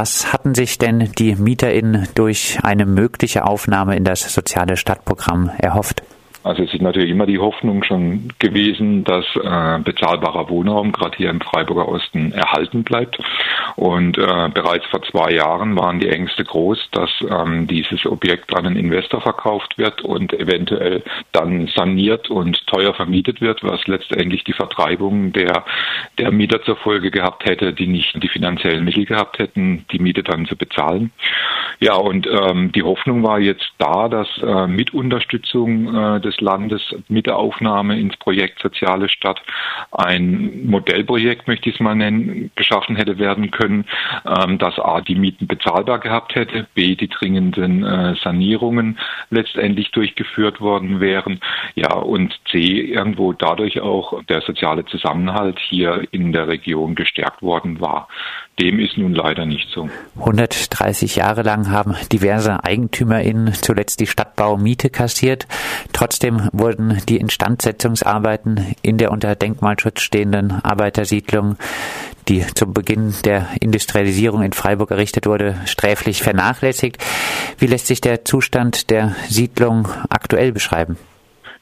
Was hatten sich denn die MieterInnen durch eine mögliche Aufnahme in das soziale Stadtprogramm erhofft? Also es ist natürlich immer die Hoffnung schon gewesen, dass äh, bezahlbarer Wohnraum gerade hier im Freiburger Osten erhalten bleibt. Und äh, bereits vor zwei Jahren waren die Ängste groß, dass ähm, dieses Objekt an einen Investor verkauft wird und eventuell dann saniert und teuer vermietet wird, was letztendlich die Vertreibung der, der Mieter zur Folge gehabt hätte, die nicht die finanziellen Mittel gehabt hätten, die Miete dann zu bezahlen. Ja, und ähm, die Hoffnung war jetzt da, dass äh, mit Unterstützung äh, des Landes mit der Aufnahme ins Projekt Soziale Stadt ein Modellprojekt, möchte ich es mal nennen, geschaffen hätte werden können, ähm, das A, die Mieten bezahlbar gehabt hätte, B, die dringenden äh, Sanierungen letztendlich durchgeführt worden wären, ja, und C, irgendwo dadurch auch der soziale Zusammenhalt hier in der Region gestärkt worden war. Dem ist nun leider nicht so. 130 Jahre lang haben diverse EigentümerInnen zuletzt die Stadtbau Miete kassiert. Trotzdem wurden die Instandsetzungsarbeiten in der unter Denkmalschutz stehenden Arbeitersiedlung, die zu Beginn der Industrialisierung in Freiburg errichtet wurde, sträflich vernachlässigt. Wie lässt sich der Zustand der Siedlung aktuell beschreiben?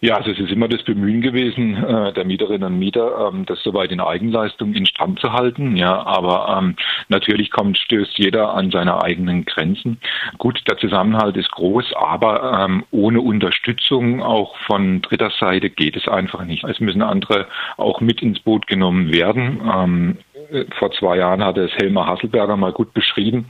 Ja, also es ist immer das Bemühen gewesen, äh, der Mieterinnen und Mieter, ähm, das soweit in Eigenleistung instand zu halten. Ja, aber ähm, natürlich kommt, stößt jeder an seine eigenen Grenzen. Gut, der Zusammenhalt ist groß, aber ähm, ohne Unterstützung auch von dritter Seite geht es einfach nicht. Es müssen andere auch mit ins Boot genommen werden. Ähm, vor zwei Jahren hatte es Helmer Hasselberger mal gut beschrieben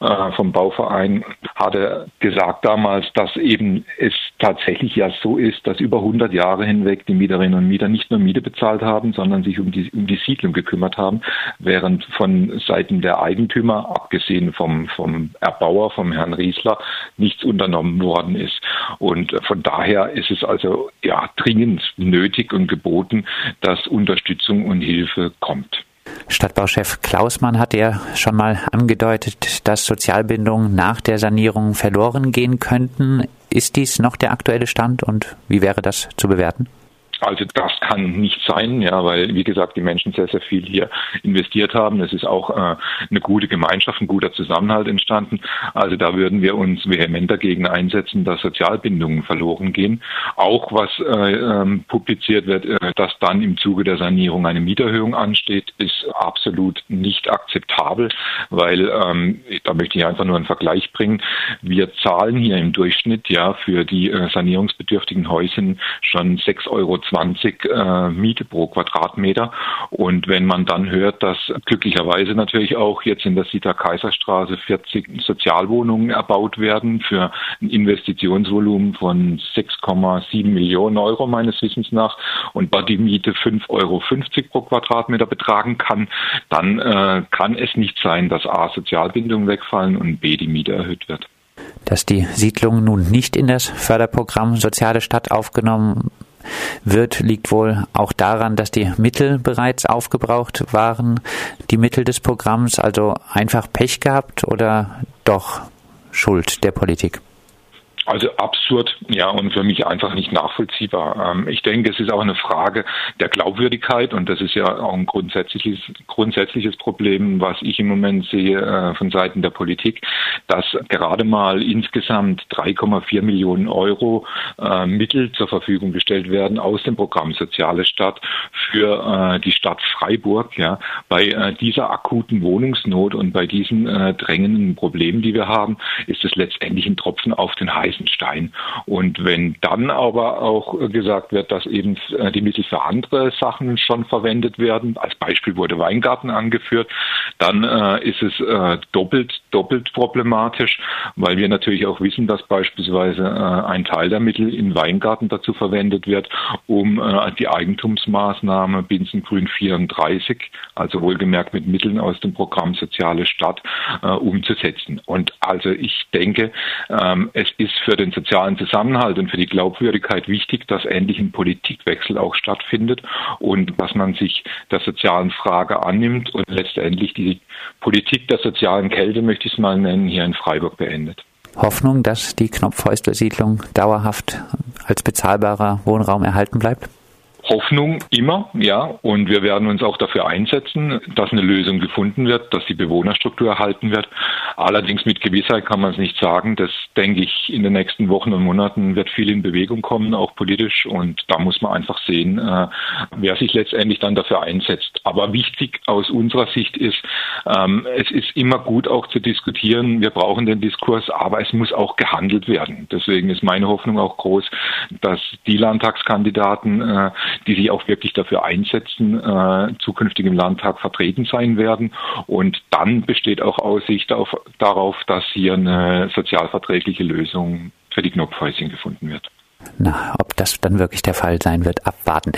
äh, vom Bauverein, hatte gesagt damals, dass eben es tatsächlich ja so ist, dass über 100 Jahre hinweg die Mieterinnen und Mieter nicht nur Miete bezahlt haben, sondern sich um die, um die Siedlung gekümmert haben, während von Seiten der Eigentümer, abgesehen vom, vom Erbauer, vom Herrn Riesler, nichts unternommen worden ist. Und von daher ist es also ja dringend nötig und geboten, dass Unterstützung und Hilfe kommt. Stadtbauchef Klausmann hat ja schon mal angedeutet, dass Sozialbindungen nach der Sanierung verloren gehen könnten. Ist dies noch der aktuelle Stand und wie wäre das zu bewerten? Also das kann nicht sein, ja, weil wie gesagt die Menschen sehr sehr viel hier investiert haben. Es ist auch äh, eine gute Gemeinschaft, ein guter Zusammenhalt entstanden. Also da würden wir uns vehement dagegen einsetzen, dass Sozialbindungen verloren gehen. Auch was äh, ähm, publiziert wird, äh, dass dann im Zuge der Sanierung eine Mieterhöhung ansteht, ist absolut nicht akzeptabel, weil ähm, da möchte ich einfach nur einen Vergleich bringen. Wir zahlen hier im Durchschnitt ja für die äh, sanierungsbedürftigen Häuschen schon 6,20 Euro 20 äh, Miete pro Quadratmeter. Und wenn man dann hört, dass glücklicherweise natürlich auch jetzt in der Sita Kaiserstraße 40 Sozialwohnungen erbaut werden für ein Investitionsvolumen von 6,7 Millionen Euro meines Wissens nach und bei die Miete 5,50 Euro pro Quadratmeter betragen kann, dann äh, kann es nicht sein, dass A Sozialbindungen wegfallen und B die Miete erhöht wird. Dass die Siedlung nun nicht in das Förderprogramm Soziale Stadt aufgenommen wird, liegt wohl auch daran, dass die Mittel bereits aufgebraucht waren, die Mittel des Programms, also einfach Pech gehabt oder doch Schuld der Politik? Also absurd, ja, und für mich einfach nicht nachvollziehbar. Ähm, ich denke, es ist auch eine Frage der Glaubwürdigkeit und das ist ja auch ein grundsätzliches, grundsätzliches Problem, was ich im Moment sehe äh, von Seiten der Politik, dass gerade mal insgesamt 3,4 Millionen Euro äh, Mittel zur Verfügung gestellt werden aus dem Programm Soziale Stadt für äh, die Stadt Freiburg, ja, bei dieser akuten Wohnungsnot und bei diesen drängenden Problemen, die wir haben, ist es letztendlich ein Tropfen auf den heißen heißen Stein. Und wenn dann aber auch gesagt wird, dass eben äh, die Mittel für andere Sachen schon verwendet werden, als Beispiel wurde Weingarten angeführt, dann äh, ist es äh, doppelt, doppelt problematisch, weil wir natürlich auch wissen, dass beispielsweise äh, ein Teil der Mittel in Weingarten dazu verwendet wird, um äh, die Eigentumsmaßnahme Binsengrün 34, also wohlgemerkt mit Mitteln aus dem Programm Soziale Stadt, äh, umzusetzen. Und also ich denke, ähm, es ist für den sozialen Zusammenhalt und für die Glaubwürdigkeit wichtig, dass endlich ein Politikwechsel auch stattfindet und dass man sich der sozialen Frage annimmt und letztendlich die Politik der sozialen Kälte, möchte ich es mal nennen, hier in Freiburg beendet. Hoffnung, dass die Knopfhäusler-Siedlung dauerhaft als bezahlbarer Wohnraum erhalten bleibt? Hoffnung immer, ja, und wir werden uns auch dafür einsetzen, dass eine Lösung gefunden wird, dass die Bewohnerstruktur erhalten wird. Allerdings mit Gewissheit kann man es nicht sagen. Das denke ich, in den nächsten Wochen und Monaten wird viel in Bewegung kommen, auch politisch, und da muss man einfach sehen, äh, wer sich letztendlich dann dafür einsetzt. Aber wichtig aus unserer Sicht ist, ähm, es ist immer gut auch zu diskutieren. Wir brauchen den Diskurs, aber es muss auch gehandelt werden. Deswegen ist meine Hoffnung auch groß, dass die Landtagskandidaten, äh, die sich auch wirklich dafür einsetzen, äh, zukünftig im Landtag vertreten sein werden. Und dann besteht auch Aussicht auf, darauf, dass hier eine sozialverträgliche Lösung für die Knopfhäuschen gefunden wird. Na, ob das dann wirklich der Fall sein wird, abwarten.